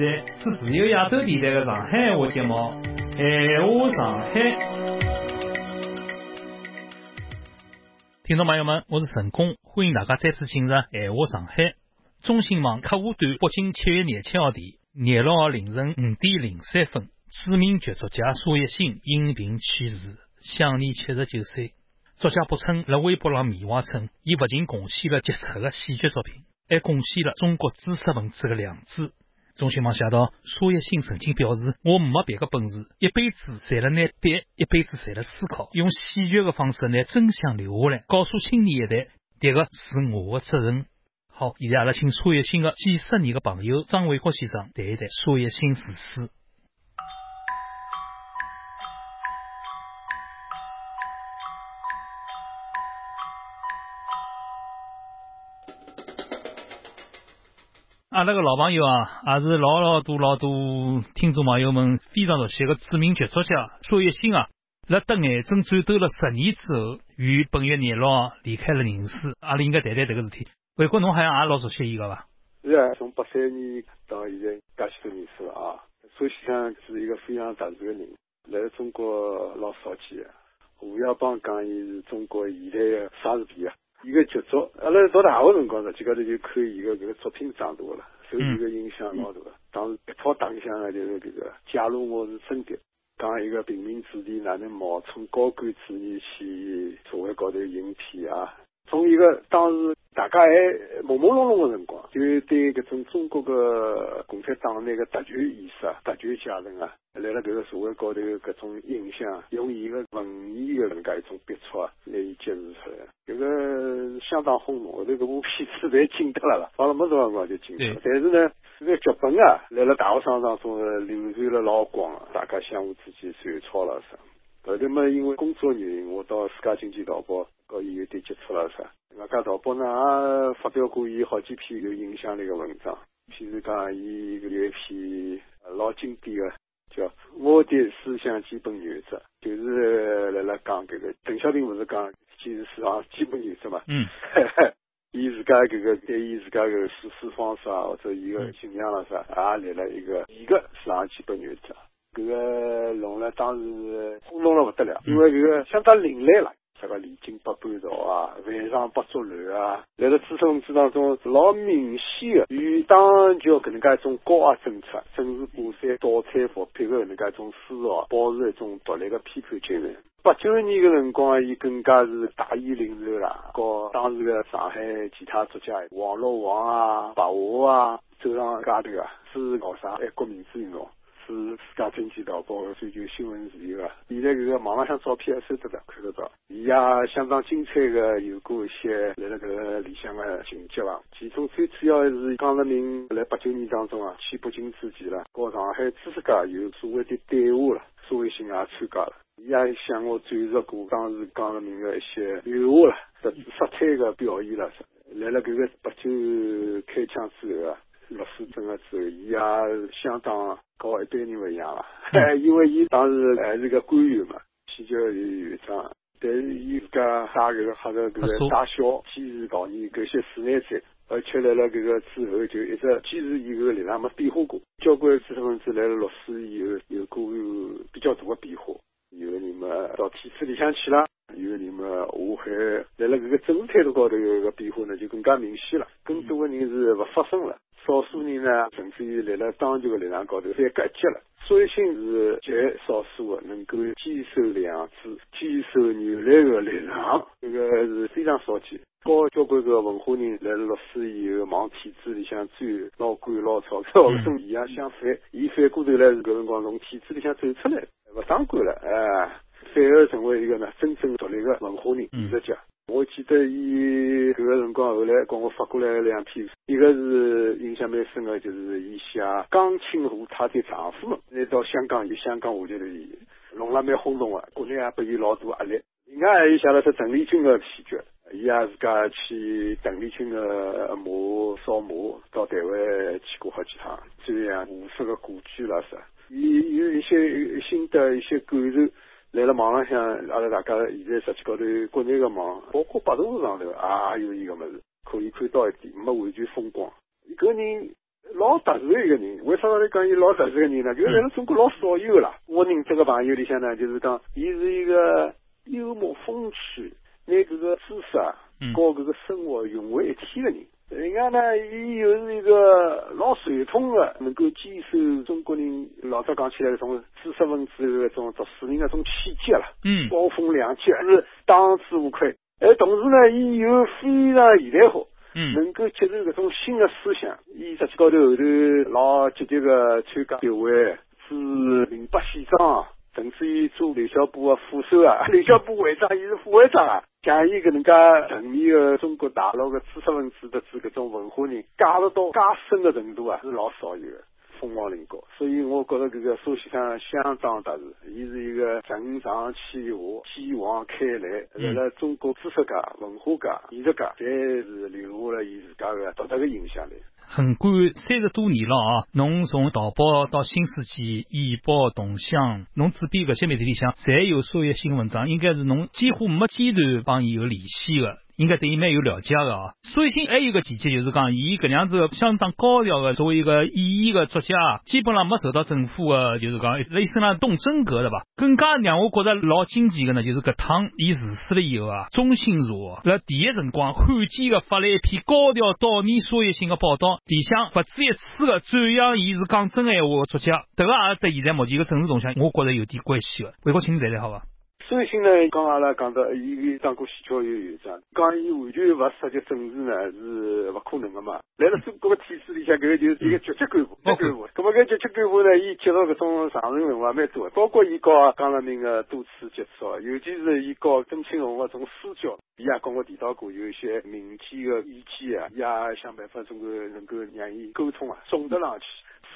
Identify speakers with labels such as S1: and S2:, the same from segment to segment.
S1: 是自由亚洲电台的上海话节目《闲话上海》。听众朋友们，我是陈工，欢迎大家再次进入《闲话上海》。中新网客户端北京七月廿七号电，廿六号凌晨五点零三分，著名剧作家苏一新因病去世，享年七十九岁。作家卜称在微博上缅怀称，伊不仅贡献了杰出的戏剧作品，还贡献了中国知识分子的良知。中新网写道：苏叶新曾经表示，我没别的本事，一辈子赚了拿笔，一辈子赚了思考，用戏剧的方式拿真相留下来，告诉青年一代，迭个是我的责任。好，现在阿拉请苏叶新的几十年的朋友张伟国先生谈一谈苏叶新逝世。阿拉个老朋友啊，也是老老多老多听众朋友们非常熟悉个著名剧作家苏一新啊。辣得癌症战斗了十年之后，于本月廿六号离开了人世。阿拉应该谈谈这个事体。伟国，侬好像也老熟悉伊个伐？
S2: 是啊，从八三年到现在，介许多年数了啊。苏先生是一个非常特殊的人，来中国老少见。胡耀邦讲，伊是中国现代的莎士比亚。伊个杰作，阿拉读大学辰光，实际高头就看伊个搿个作品长大了，受伊个影响老大。当时一炮打响个就是搿个，假如我是真的，讲一个平民子弟哪能冒充高官子女去社会高头应聘啊？从一个当时大家还朦朦胧胧个辰光，就对搿种中国个共产党那个特权意识、特权阶层啊，来了搿个社会高头搿种影响，用伊个文艺个能介一种笔触啊，来揭示出来，搿个相当轰动。后头搿部片子侪禁脱了啦，放了没多少辰光就禁脱了。但是呢，这个剧本啊，来了大学生当中流传了老广，大家相互之间传抄了啥。后头嘛，因为工作原因，我到《世界经济导报》和伊有点接触了啥。外加淘宝呢也发表过伊好几篇有影响力的文章，譬如讲伊有一篇老经典个，叫《我的思想基本原则》，就是来了讲搿个邓小平勿是讲坚持思想基本原则嘛？
S1: 嗯。
S2: 伊自家搿个对伊自家个处事方式啊，或者伊个形象了啥，也立了一个伊个市场基本原则。搿个弄了当时轰动了勿得了，因为搿个相当另类了，啥个离经百般道啊，万上不作乱啊，辣辣知识分子当中老明显的与党就搿能介一种高压政策、政治挂帅、倒财富配合搿能介一种思潮，保持一种独立个批判精神。八九年个辰光，伊更加是大义凛然啦，和当时个上海其他作家王洛王啊、白话啊走上街头啊，支持搞啥爱国民主运动。是《世界经济导报》追求新闻自由个，现在搿个网浪向照片还收得到，看得到。伊也相当精彩个，有过一些来了搿个理想个情节伐。其中最主要的是江泽民来八九年当中啊，去北京之前了，和上海知识界有所谓的对话了，苏维新也参加了。伊也向我展示过当时江泽民的一些原话了，特色彩个表现了。来了搿个八九开枪之后啊。落水证了之后，伊也相当和一般人勿一样了，因为伊当时还 是个官员嘛，戏剧院院长，但是伊自家打搿个黑个搿个打小，坚持悼念搿些死难者，而且来了搿个之后就一直坚持伊搿个立场没变化过。交关知识分子来了落水以后，有过比较大的变化，有的人嘛到体制里向去了，有的人嘛下海，来了搿个政治态度高头有个变化呢，就更加明显了，更多的人是勿发声了。少数人呢，甚至于立了当局的立场高头，反隔绝了。苏一新是极少数的能够坚守良知、坚守原来的立场，这个是非常少见。高交关个文化人来了落水以后，往体制里向钻，捞官捞钞票，跟 伊也相反。伊反过头来是搿辰光从体制里向走出来，勿当官了，哎，反而成为一个呢真正独立的文化人、艺术家。我记得伊搿个辰光后来跟我发过来两篇，一个是印象蛮深的，就是伊写江青和她的丈夫们来到香港有香港话剧团，弄了蛮轰动的，国内也拨伊老多压力。另外还有写了是邓丽君的戏剧，伊也自家去邓丽君的墓扫墓，到台湾去过好几趟，这样无数个故居了是，伊有一些心得，一些感受。来了网浪向，阿拉大家现在实际高头国内个网，包括百度上头也有伊个物事，可以看到一点，没完全风光。一个人老特殊的一个人，为啥道理讲伊老特殊个人呢？就是在中国老少有啦。我认这个朋友里向呢，就是讲，伊是一个幽默风趣，拿搿个知识啊，和搿个生活融为一体个人。另外呢，伊又是一个老传统的，能够坚守中国人老早讲起来种知识分子的种读书人的种气节了。
S1: 嗯，
S2: 高风亮节是当之无愧。而同时呢，伊又非常现代化。
S1: 嗯，
S2: 能够接受搿种新的思想，伊实际高头后头老积极个参加协会，是零八县长，甚至于做刘小波的副手啊，刘小波会长，伊是副会长啊，像伊搿能介层面的中国大陆的知识分子的这搿种文化人，加入到介深的程度啊，是老少有的。凤凰林高，所以我觉得搿个苏先生相当特殊，伊是一个承上启下、继往开来，在辣中国知识界、文化界、艺术界，侪是留下了伊自家个独特个影响力。
S1: 横贯三十多年了啊！侬从淘宝到新世纪、易宝、同乡，侬主编搿些媒体里向，侪有所有新文章，应该是侬几乎没间断帮伊有联系的。应该对伊蛮有了解的哦。苏卫星还有个奇迹，就是讲伊搿样子相当高调的作为一个演绎的作家，基本上没受到政府的，就是讲类似那动真格的吧。更加让我觉得老惊奇的呢，就是搿趟伊辞世了以后啊，中新社辣第一辰光罕见的发了一篇高调悼念苏卫星的报道，里向不止一次的赞扬伊是讲真闲话的作家。迭个也对现在目前的政治动向，我觉着有点关系的。魏国请你谈谈好伐？
S2: 苏卫星呢，刚阿拉讲到，伊伊当过西交院院长，讲伊完全勿涉及政治呢，是勿可能个嘛。来了中国个体制里向，搿个就是一个局级干部，决干部。咁么搿局级干部呢，伊接触搿种上层人物也蛮多，包括伊和江泽民个多次接触，尤其是伊和邓庆红个种私交，伊也跟我提到过，有一些民间个意见啊，伊也想办法总归能够让伊沟通啊，送得上去。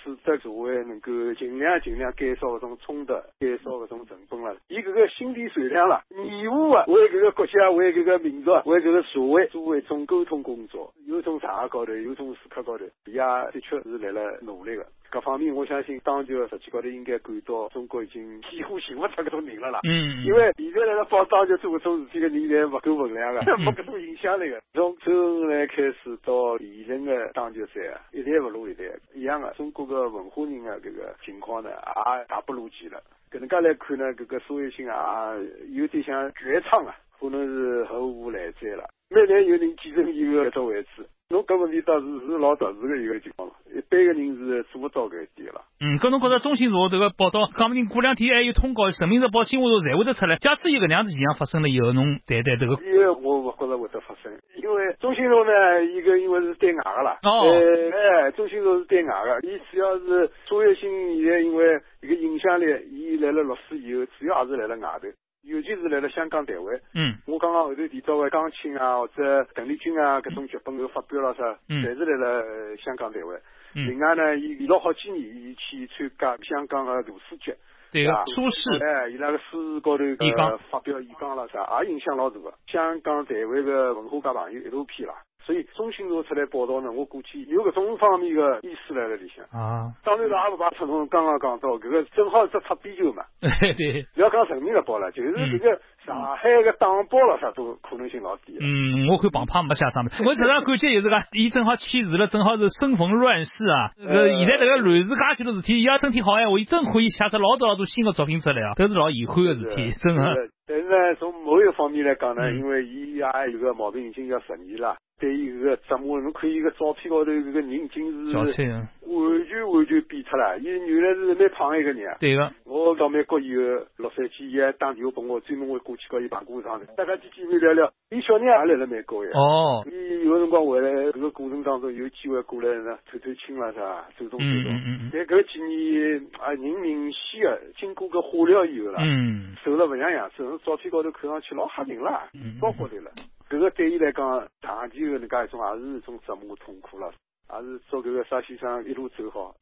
S2: 使得社会能够尽量尽量减少搿种冲突，减少搿种成本了。伊搿个心地善良了，义务啊，为搿个国家，为搿个民族，为搿个社会做一种沟通工作。有种场合高头，有种时刻高头，伊也的确是来了努力的。各方面，我相信当局实际高头应该感到中国已经几乎寻勿出搿种人了啦。
S1: 嗯。
S2: 因为现在来了报当局做搿种事体的人侪勿够分量的，没搿种影响力个。从周恩来开始到现任的当局在啊，一代不如一代，一样的。中国个文化人的搿个情况呢，也大不如前了。搿能介来看呢，搿个苏维新啊，有点像绝唱啊，可能是后无来哉了。每年有人继承伊个搿只位置。侬搿问题倒是是老特殊个一个情况，一般个人是做勿到搿一点了。
S1: 嗯，搿侬觉着中新社这个报道，讲不定过两天还有通告，人民日报、新华社侪会得出来。假使有搿能样子现象发生了以后，侬谈谈这个？
S2: 因为我勿觉着会得发生，因为中新社呢，伊个因为是对外个啦。
S1: 哦。
S2: 哎，中新社是对外个，伊主要是卓越性现在因为一个影响力，伊来了律师以后，主要也是来了外头。尤其是来了香港、台湾，
S1: 嗯，
S2: 我刚刚后头提到的江青啊，或者邓丽君啊，搿种剧本都发表了啥，
S1: 嗯，
S2: 侪是来了香港、台湾。
S1: 嗯，
S2: 另外呢，伊连了好几年，伊去参加香港的大师节，
S1: 对个，苏轼，
S2: 哎，伊拉个书高头
S1: 个
S2: 发表演讲了啥，也影响老大个。香港、台湾个文化界朋友一大批啦。所以中新社出来报道呢，我估计有搿种方面的意思来了里向。
S1: 啊，
S2: 当然了，也勿把出从刚刚讲到搿个正好是擦边球嘛。
S1: 对。
S2: 不要讲人民日报了，就是搿个上海个党报了啥都可能性老低。
S1: 嗯，我看旁派没写上面。我实上感觉就是讲，伊正好签字了，正好是生逢乱世啊。呃，现在这个乱世介许多事体，伊要身体好闲话，伊真可以写出老多老多新的作品出来啊，都是老遗憾的事体，真的。
S2: 但是呢，从某一方面来讲呢，因为伊也有个毛病，已经要十年了。对伊搿个折磨，侬看伊个照片高头搿个人，已经是完全完全变脱了。伊原来是蛮胖一个人啊。
S1: 对个。
S2: 我到美国以后，洛杉矶伊还打电话拨我，专门会过去跟伊碰过场的。大家见见面聊聊。伊小人也来了美国呀。
S1: 哦。
S2: 伊有辰光回来，搿个过程当中有机会过来呢，透透亲了是吧？走动走动。
S1: 嗯嗯嗯。
S2: 但搿几年啊，人明显个经过搿化疗以后啦，
S1: 嗯，
S2: 瘦了勿像样子，从照片高头看上去老吓人了，
S1: 嗯，
S2: 高高头了。这个对伊来讲，长期的能介一种，也是一种折磨痛苦了，也是祝搿个沙先生一路走好。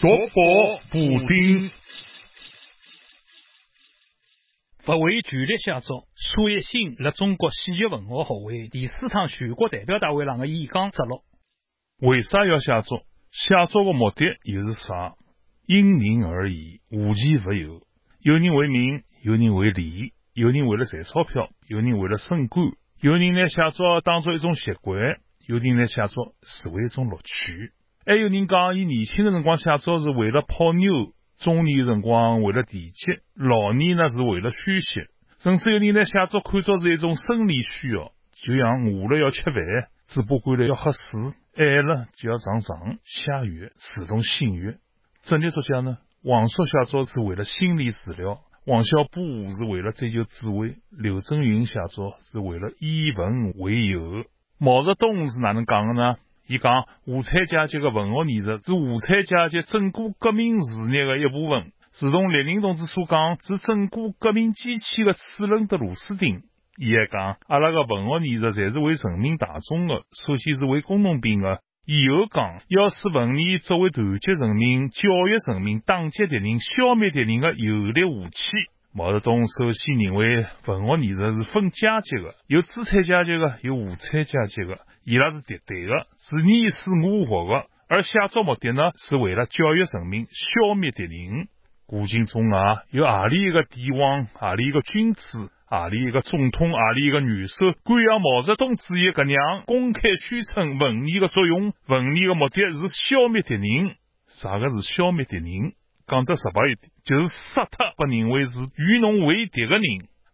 S3: 夺宝补丁，
S1: 不为权力写作，苏一新辣中国戏剧文学学会第四趟全国代表大会上的演讲摘录。
S3: 为啥要写作？写作的目的又是啥？因人而异，无奇不有。有人为名，有人为利。有人为了赚钞票，有人为了升官，有人拿写作当做一种习惯，
S1: 有人拿写作视为一种乐趣，还有人讲，伊年轻的辰光写作是为了泡妞，中年辰光为了提级，老年呢是为了宣泄，甚至有人拿写作看作是一种生理需要，就像饿了要吃饭，嘴巴干了要喝水，爱了就要上床下月，自动性欲。职业作家呢，王朔写作是为了心理治疗。王小波是为了追求智慧，刘震云写作是为了以文为友。毛泽东是哪能讲的呢？伊讲无产阶级的文学艺术是无产阶级整个革命事业的一部分，如同列宁同志所讲，是整个革命机器的齿轮的螺丝钉。伊还讲，阿拉个文学艺术侪是为人民大众的，首先是为工农兵的。以后讲，要使文艺作为团结人民、教育人民、打击敌人、消灭敌人的有力武器。毛泽东首先认为，文学艺术是分阶级的，有资产阶级的，有无产阶级的，伊拉是敌对的，是你死我活的。而写作目的呢，是为了教育人民、消灭敌人。古今中外，有阿里一个帝王，阿里一个君子？阿里一个总统，阿里一个元首，敢像毛泽东主义搿样公开宣称文艺的作用，文艺的目的是消灭敌人。啥个是消灭敌人？讲得直白一点，就是杀脱被认为是与侬为敌的人。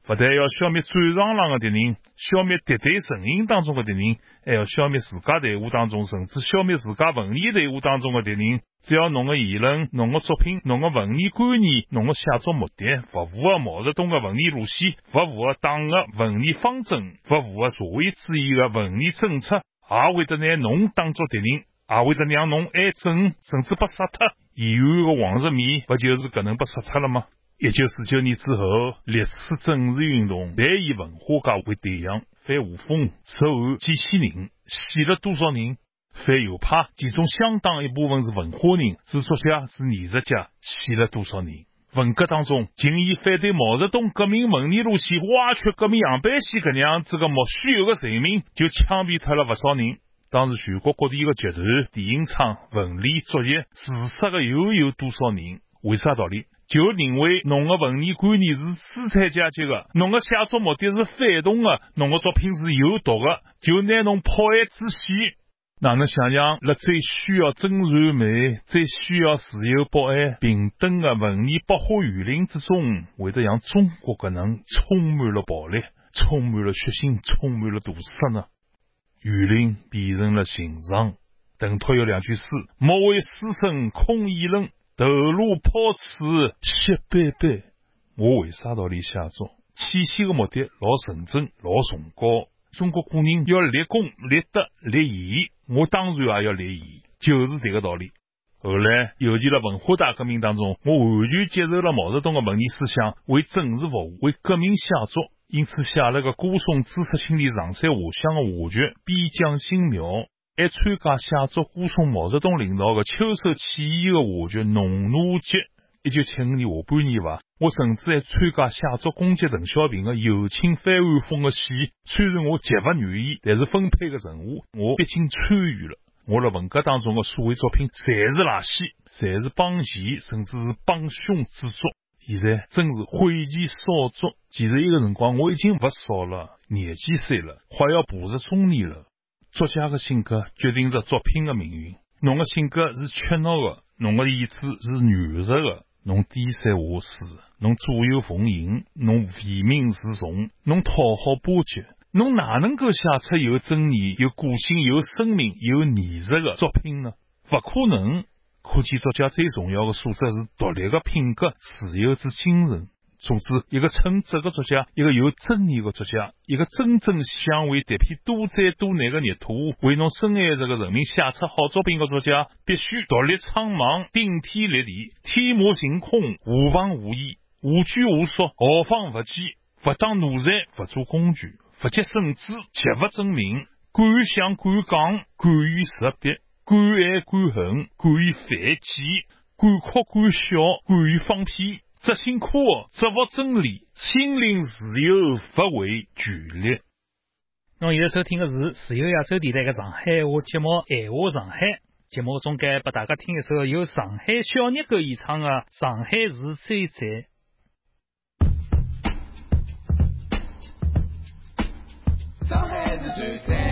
S1: 不但要消灭战场上的敌人，消灭敌对阵营当中的敌人，还要消灭自家队伍当中，甚至消灭自家文艺队伍当中的敌人。只要侬的言论、侬的作品、侬的文艺观念、侬的写作目的不符合毛泽东的文艺路线，不符合党的文艺方针，不符合社会主义的文艺政策，也会得拿侬当作敌人，也会得让侬挨整，甚至被杀脱。延安的黄日面不就是搿能被杀脱了吗？一九四九年之后，历次政治运动侪以文化界为对象，反胡风、撤案几千人，死了多少人？反右派其中相当一部分是文化人，是作家，是艺术家，死了多少人？文革当中，仅以反对毛泽东革命文艺路线、挖掘革命样板戏搿样子个莫须有的罪名，就枪毙脱了不少人。当时全国各地的剧团、电影厂、文联、作协，自杀的又有多少人？为啥道理？就认为侬的文艺观念是资产阶级的，侬的写作目的是反动的，侬的作品是有毒的，就拿侬抛案致死。哪能想象，辣最需要真善美、最需要自由、博爱、平等的文艺百花园林之中，会得像中国搿能充满了暴力、充满了血腥、充满了屠杀呢？园林变成了刑场。邓拓有两句诗：莫为师生空议论。头颅抛刺血斑斑，我为啥道理写作？起先的目的老纯正、老崇高。中国古人要立功、立德、立言，我当然也要立言，就是这个道理。后来，尤其在文化大革命当中，我完全接受了毛泽东的文艺思想，为政治服务，为革命写作，因此写了个歌颂知识青年上山下乡的话剧《边疆新苗》。还参加写作歌颂毛泽东领导的秋收起义的话剧《农奴节》。一九七五年下半年吧，我甚至还参加写作攻击邓小平的右倾翻案风的戏。虽然我极不愿意，但是分配的任务，我毕竟参与了。我在文革当中的所谓作品，侪是垃圾，侪是帮嫌，甚至是帮凶之作。现在真是讳疾少作。其实一个辰光，我已经不少了，廿几岁了，快要步入中年了。作家的性格决定着作品的命运。侬的性格是怯懦的，侬的意志是软弱的。侬低三下四，侬左右逢迎，侬唯命是从，侬讨好巴结，侬哪能够写出有尊严、有个性、有生命、有艺术的作品呢？不可能。可见，作家最重要的素质是独立的品格、自由之精神。总之，一个称职的作家，一个有真义的作家，一个真正想为这片多灾多难的热土，为侬深爱着的人民写出好作品的作家，必须独立苍茫、顶天立地、天马行空、无旁无依、无拘无束、豪放不羁、不当奴才、不做工具、不结绳子、绝不争名、敢想敢讲、敢于识别、敢爱敢恨、敢于反击、敢哭敢笑、敢于放屁。执行科学，执握真理，心灵自由，发挥权力。
S4: 侬现在收听的是自由亚洲电台的上海话节目《闲话上海》。节目中间拨大家听一首由上海小热狗演唱的《上海市最赞》。
S5: 上海市最赞。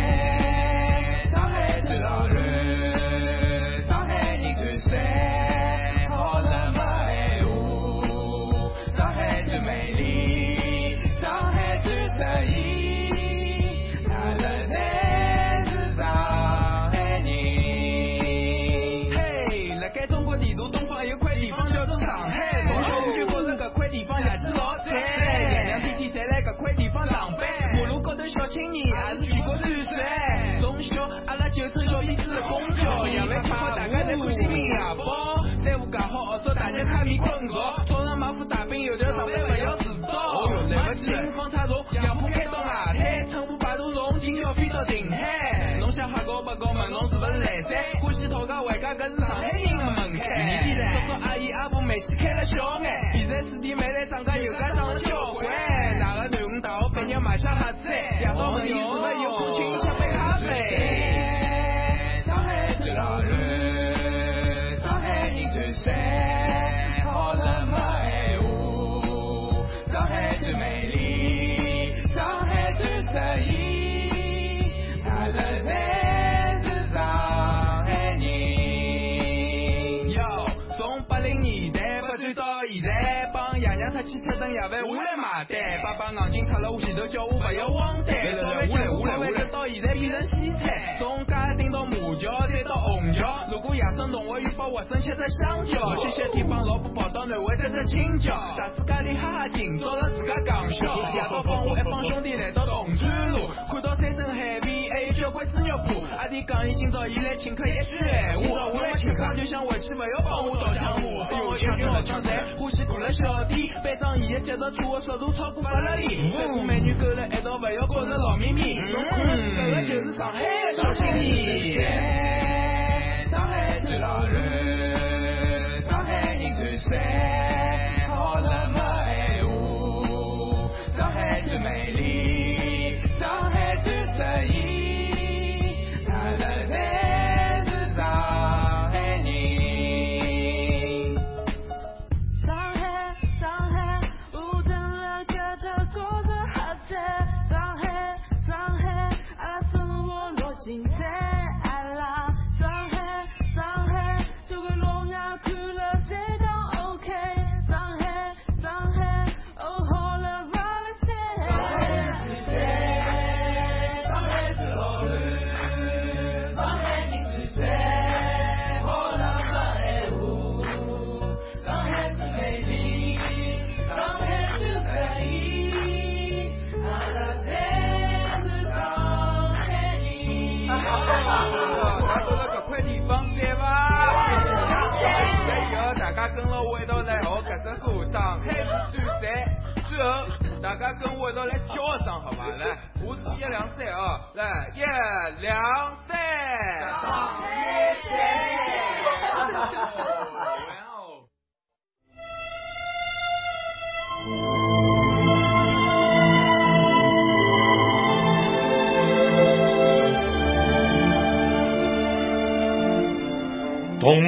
S6: 定海。侬想哈高不高问？侬是不是来噻？欢喜讨价还价，搿是上海人的门槛。叔叔阿姨阿婆煤气开了小眼，现在四弟妹来涨价油价涨了交关。哪个囡恩大学毕业买下马子？夜到问伊是不爸爸硬劲插了我前头，叫我不要慌单。早饭吃午饭就到现在变成西餐，从嘉定到马桥，再到虹桥。如果夜深同学愿帮活生吃只香蕉，歇歇天帮老婆跑到南汇摘只青椒，大自家里哈哈劲，找了自家讲笑。夜到帮我一帮兄弟来到铜川路，看到山珍海味，还有交关猪肉铺。阿弟讲伊今朝伊来请客一句闲话，就想回去，不要帮我倒江湖。帮我抢军好抢财，欢喜过了小店，班长伊个脚踏车速度超过法拉利，帅哥美女勾了一道，不要觉着老秘密。侬看，搿个就是上海的小青年。上海最老人，上海人最帅，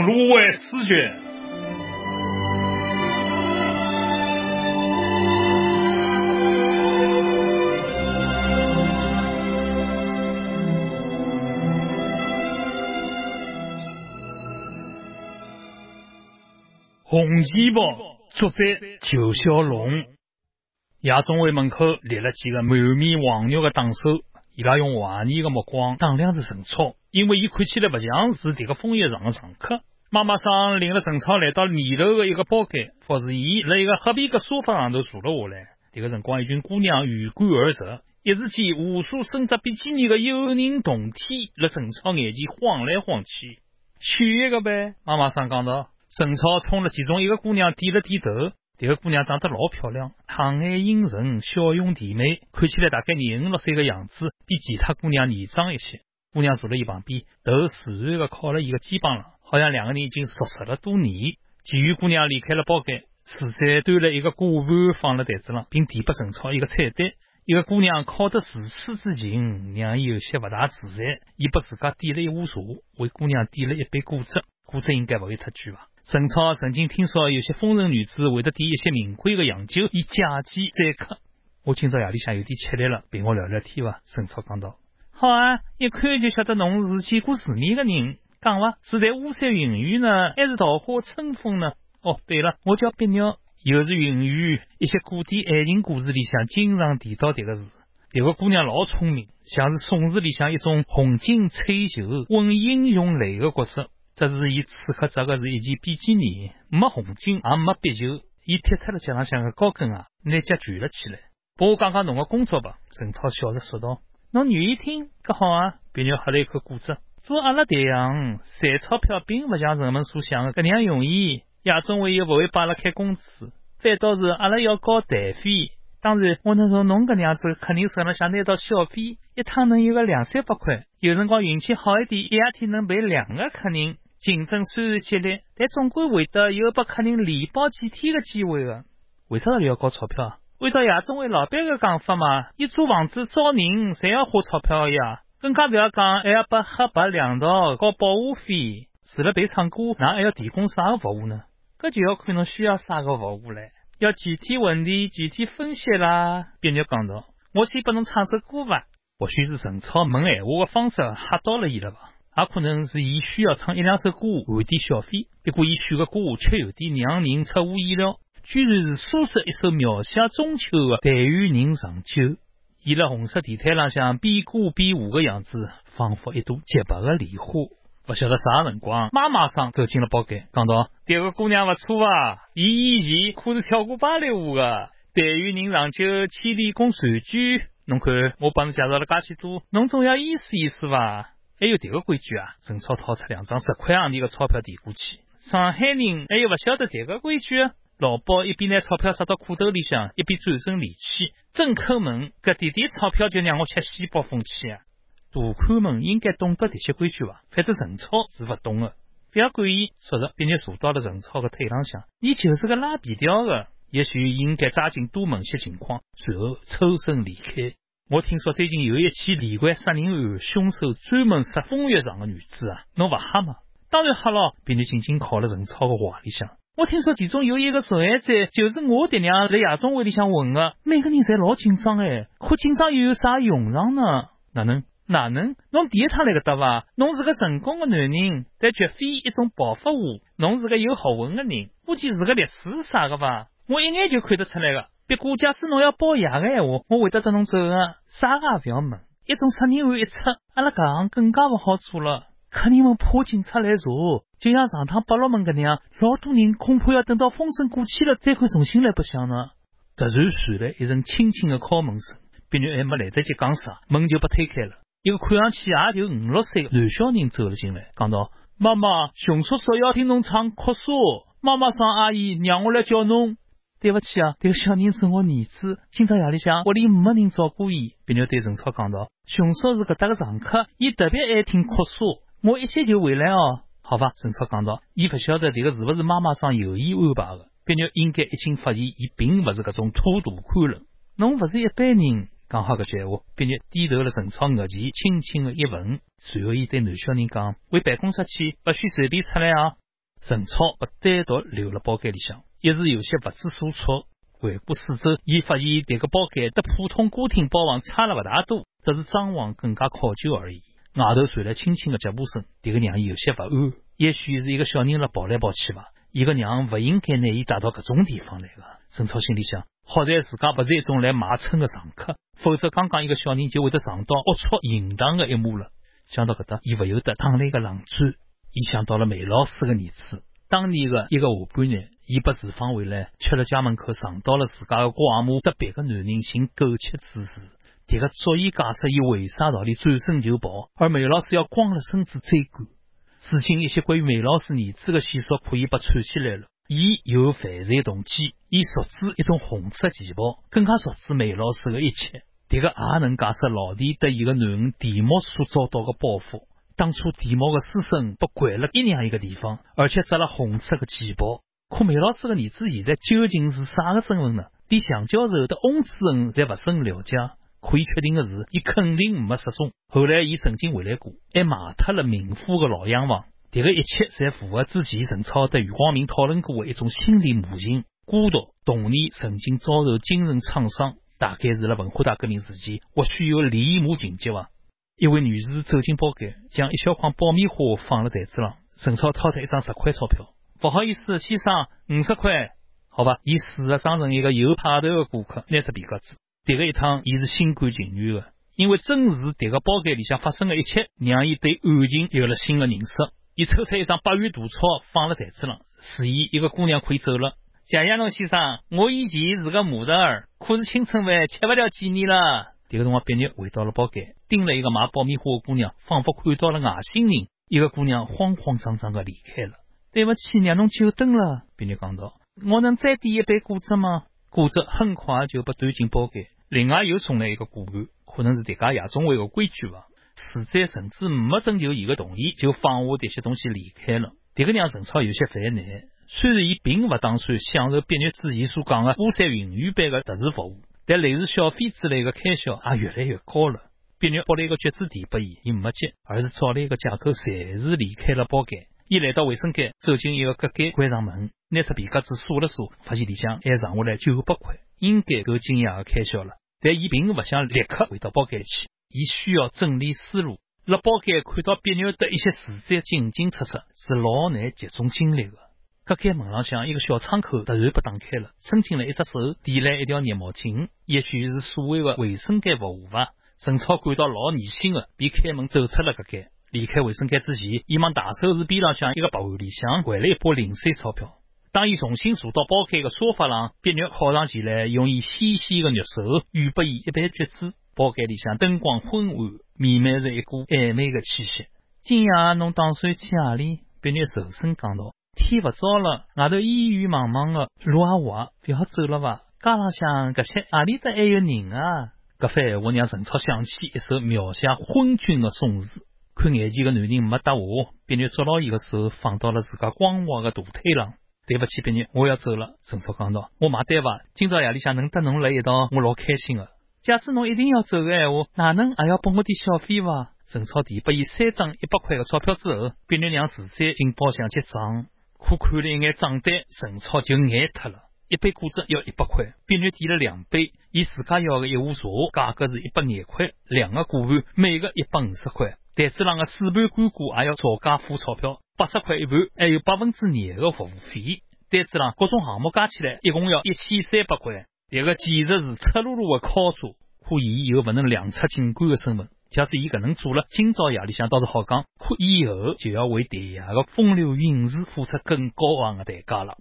S1: 铜锣湾诗卷。红旗袍，作者裘小龙。夜总会门口立了几个满面黄肉的打手，伊拉用怀疑的目光打量着陈超，因为伊看起来不像是这个枫叶场的常客。妈妈桑领了陈超来到二楼的一个包间，服侍伊辣一个黑皮的沙发上头坐了下来。这个辰光，一群姑娘鱼贯而入，一时间无数身着比基尼的诱人胴体辣陈超眼前晃来晃去。选一个呗，妈妈桑讲道。陈超冲了其中一个姑娘点了点头，这个姑娘长得老漂亮，长眼阴沉，笑容甜美，看起来大概廿五六岁的样子，比其他姑娘年长一些。姑娘坐了伊旁边，头自然的靠了伊个肩膀上，好像两个人已经熟识了多年。其余姑娘离开了包间，侍者端了一个果盘放了台子上，并递拨陈超一个菜单。一个姑娘靠得如此之近，让伊有些不大自在。伊拨自家点了一壶茶，为姑娘点了一杯果汁，果汁应该不会太贵吧？陈超曾经听说有些风尘女子会得点一些名贵的洋酒，以假期载客。我今朝夜里向有点吃力了，陪我聊聊天伐？陈超讲道。好啊，一看就晓得侬是见过世面的人。讲伐？是在巫山云雨呢，还是桃花春风呢？哦，对了，我叫碧鸟，又是云雨。一些古典爱情故事里向经常提到这个字。迭个姑娘老聪明，像是宋词里向一种红巾翠袖、混英雄泪的角色。只是伊此刻着的是一件比基尼，没红巾也没碧袖，伊踢脱了脚浪向的高跟鞋，拿脚卷了起来。拨我讲讲侬个工作吧，陈超笑着说道。侬愿意听？搿好啊！别人喝了一口果汁。做阿拉这样赚钞票，并不像人们所想的搿样容易。夜总会又不会帮阿拉开工资，反倒是阿拉要交台费，当然，我能从侬搿能样子客人手浪向拿到小费，一趟能有个两三百块。有辰光运气好一点，一夜天能陪两个客人。竞争虽然激烈，但总归会得有拨客人连包几天的机会的。为啥道理要交钞票？按照夜总会老板个讲法嘛，伊租房子招人，侪要花钞票呀。更加不要讲，还要拨黑白两道交保护费。除了陪唱歌，那还要提供啥个服务呢？搿就要看侬需要啥个服务唻。要具体问题具体分析啦。别人讲到，我先拨侬唱首歌伐？或许是陈超问闲话的方式吓到了伊了吧？也可能是伊需要唱一两首歌换点小费。不过伊选个歌却有点让人出乎意料，居然是苏轼一首描写中秋的《但愿人长久》。伊辣红色地毯浪向边歌边舞个样子，仿佛一朵洁白的莲花。不晓得啥辰光，妈妈桑走进了包间，讲道：“迭个姑娘不错啊，伊以前可是跳过芭蕾舞个。但愿人长久，千里共婵娟。侬看，我帮侬介绍了介许多，侬总要意思意思吧？还有迭个规矩啊！”陈超掏出两张十块洋钿个钞票递过去。上海人还有不晓得迭个规矩？老鸨一边拿钞票塞到裤兜里向，一边转身离去。正抠门，搿点点钞票就让我吃西北风去啊！大看门应该懂得这些规矩吧？反正陈超是不懂的。不要管伊，说着，别人坐到了陈超的腿浪向。你就是个拉皮条的，也许应该抓紧多问些情况，随后抽身离开。我听说最近有一起连环杀人案，凶手专门杀风月场的女子啊！侬不吓吗？当然吓了。别人紧紧靠了陈超的怀里向。我听说其中有一个受害者就是我爹娘在夜总会里向混的，每个人侪老紧张哎，可紧张又有啥用场呢？哪能哪能？侬第一趟来搿搭伐？侬是个成功的男人，但绝非一种暴发户。侬是个有学问的人，估计是个律师啥个伐？我一眼就看得出来个。不过假使侬要包夜的闲话，我会得等侬走的，啥个也不要问。一种杀人案一出，阿拉搿行更加勿好做了。客人们怕警察来查，就像上趟八路门搿能样，老多人恐怕要等到风声过去了，再会重新来白相呢。突然传来一阵轻轻的敲门声，别人还没来得及讲啥，门就被推开了。一个看上去也就五六岁的男小人走了进来，讲道：“妈妈，熊叔叔要听侬唱哭诉，妈妈桑阿姨让我来叫侬。对不起啊，这个小人是我儿子，今朝夜里向屋里没人照顾伊。”别人对陈超讲道：“熊叔是搿搭的常客，伊特别爱听哭诉。”我一歇就回来哦，好吧。陈超讲到，伊不晓得这个是不是妈妈桑有意安排的。别人应该已经发现，伊并不是搿种土大款人。侬勿是一般人，讲好搿句闲话。毕业低头了陈超额前，轻轻的一吻，随后伊对男小人讲：回办公室去，勿许随便出来啊。陈超不单独留了包间里向，一时有些不知所措。环顾四周，伊发现迭个包间和普通歌厅包房差了勿大多，只是装潢更加考究而已。外头传来轻轻的脚步声，这个让伊有些不安。也许是一个小人了跑来跑去吧。一个娘不应该拿伊带到搿种地方来的。陈超心里想，好在自家不是一种来买春的常客，否则刚刚一个小人就会得尝到龌龊淫荡的一幕了。想到搿搭，伊不由得打了一个冷战。伊想到了梅老师的儿子，当年的一个下半日，伊把厨房回来，吃了家门口尝到了自家的寡母和别个男人寻苟且之事。迭个足以解释伊为啥道理转身就跑，而梅老师要光了身子追赶。事情一些关于梅老师儿子的线索可以被串起来了。伊有犯罪动机，伊熟知一种红色旗袍，更加熟知梅老师的一切。迭个也能解释老弟对伊个囡恩田木所遭到的报复。当初田木的师生被拐了一样一个地方，而且着了红色的旗袍。可梅老师的儿子现在究竟是啥个身份呢？连向教授的翁主任侪不甚了解。可以确定的是，伊肯定没失踪。后来，伊曾经回来过，还卖脱了民夫的老洋房。这个一切侪符合之前陈超和余光明讨论过的一种心理模型：孤独、童年曾经遭受精神创伤，大概是辣文化大革命时期，或许有离异母情节吧。一位女士走进包间，将一小筐爆米花放了台子上。陈超掏出一张十块钞票，不好意思，先生，五十块，好吧。伊试着装成一个有派头的顾客，拿出皮夹子。迭个一趟，伊是心甘情愿的，因为正是迭个包间里向发生的一切，让伊对案情有了新的认识。伊抽出一张百元大钞，放了台子上，示意一个姑娘可以走了。谢谢侬先生，我以前是个模特儿，可是青春饭吃不了几年了。迭个辰光，毕业回到了包间，盯了一个卖爆米花的姑娘，仿佛看到了外星人。一个姑娘慌慌张张的离开了。对不起，让侬久等了。别人讲道：“我能再点一杯果汁吗？”果汁很快就被端进包间。另外又送来一个果盘，可能是迭家夜总会的规矩吧。死者甚至没征求伊个同意，就放下迭些东西离开了。迭个让陈超有些烦恼。虽然伊并勿打算享受毕业之前所讲的巫山云雨般的特殊服务，但类似消费之类的开销也越来越高了。毕业拨了一个橘子递拨伊，伊没接，而是找了一个借口暂时离开了包间。伊来到卫生间，走进一个隔间，关上门，拿出皮夹子数了数，发现里向还剩下来九百块，应该够今夜的开销了。但伊并不想立刻回到包间去，伊需要整理思路。辣包间看到别扭的一些死者进进出出，是老难集中精力的。隔间门浪向一个小窗口突然被打开了，伸进来一只手，递来一条热毛巾，也许是所谓的卫生间服务吧。陈超感到老逆心的，便开门走出了隔间。离开卫生间之前，伊往大手持边浪向一个白碗里向掼了一把零碎钞票。当伊重新坐到包间的沙发上，别肉靠上前来，用伊纤细的玉手预拨伊一杯橘子。包间里向灯光昏暗，弥漫着一股暧昧的气息。今夜侬打算去哪里？别肉柔声讲道：“天勿早了，外头烟雨茫茫的，路也滑，不要走了吧？街浪向搿些何里搭还有人啊？”搿番闲话让陈超想起一首描写昏君的宋词。看眼前的男人没搭话，别肉捉牢伊的手放到了自家光滑的大腿上。对不起，别肉，我要走了。陈超讲道：“我买单伐？今朝夜里向能搭侬辣一道，我老开心的。假使侬一定要走的闲话，哪能还要拨我点小费伐？”陈超递拨伊三张一百块的钞票之后，别肉让自在进包厢结账。可看了一眼账单，陈超就眼脱了。一杯果汁要一百块，别肉点了两杯，伊自家要的一壶茶价格是一百廿块，两个果盘每个一百五十块。台子上的四盘干果也要照价付钞票，八十块一盘，还有百分之廿的服务费。单子上各种项目加起来一共要一千三百块。这个简直是赤裸裸的敲诈，可伊又不能亮出警官的身份。假使伊搿能做了，今朝夜里向倒是好讲，可以后就要为台下的风流韵事付出更高昂的代价了。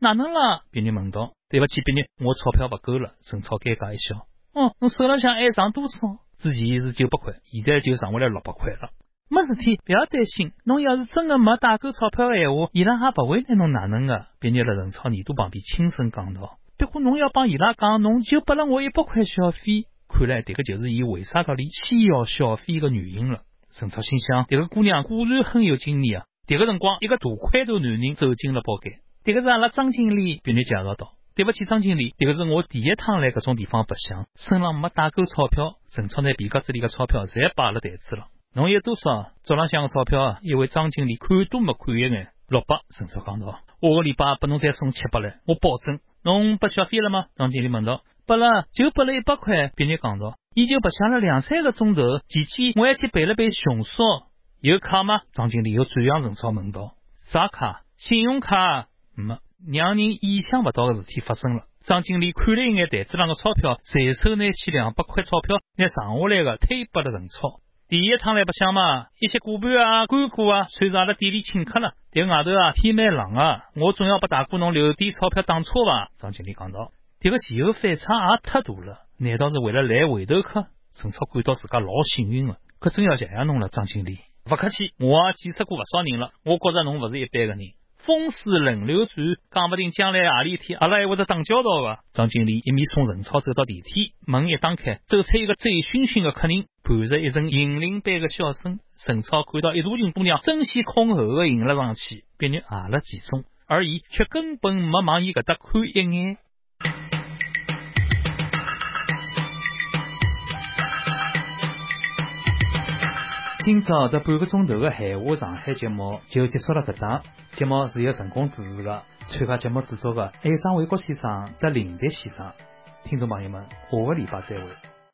S1: 哪能啦？别人问道。对不起，别人，我钞票不够了。陈超尴尬一笑。哦，侬手浪向还剩多少？之前是九百块，现在就剩下来六百块了。没事体，不要担心。侬要是真的没带够钞票的闲话，伊拉还不会拿侬哪能的。别人在陈超耳朵旁边轻声讲道。不过侬要帮伊拉讲，侬就拨了我一百块小费。看来这个就是伊为啥个里先要小费的原因了。陈超心想，这个姑娘果然很有经验啊。这个辰光，一个大块头男人走进了包间。这个是阿拉张经理，别人介绍道。对不起，张经理，这个是我第一趟来搿种地方白相，身上没带够钞票。陈超拿皮夹子里的钞票侪摆了台子了。侬有多少？桌浪向的钞票啊？一位张经理看都没看一眼。六百。陈超讲道：下个礼拜拨侬再送七百来，我保证。侬拨小费了吗？张经理问道。拨了，就拨了一百块。别人讲道：伊就白相了两三个钟头，期间我还去备了杯熊烧。有卡吗？张经理又转向陈超问道：啥卡？信用卡？没。让人意想不到的事体发生了。张经理看了一眼台子上的钞票，随手拿起两百块钞票，拿剩下来的推拨了陈超。第一趟来白相嘛，一些果盘啊、干果啊，算是阿拉店里请客了。但外头啊天蛮冷啊，我总要拨大哥侬留点钞票打车吧。张经理讲道。这个前后反差也太大了，难道是为了来回头客？陈超感到自家老幸运的，可真要谢谢侬了，张经理。不客气，我也见识过不少人了，我觉着侬不是一般的人。风水轮流转，讲不定将来何里天阿拉还会得打交道个。张经理一面送陈超走到电梯，门一打开，走出一个醉醺醺的客人，伴着一阵银铃般的笑声。陈超看到一大群姑娘争先恐后的迎了上去，别人挨了其中，而伊却根本没往伊搿搭看一眼。今朝这半个钟头的海话上海节目就结束了，搿档节目是由成功主持的，参加节目制作的，还有张卫国先生和林迪先生。听众朋友们，下个礼拜再会。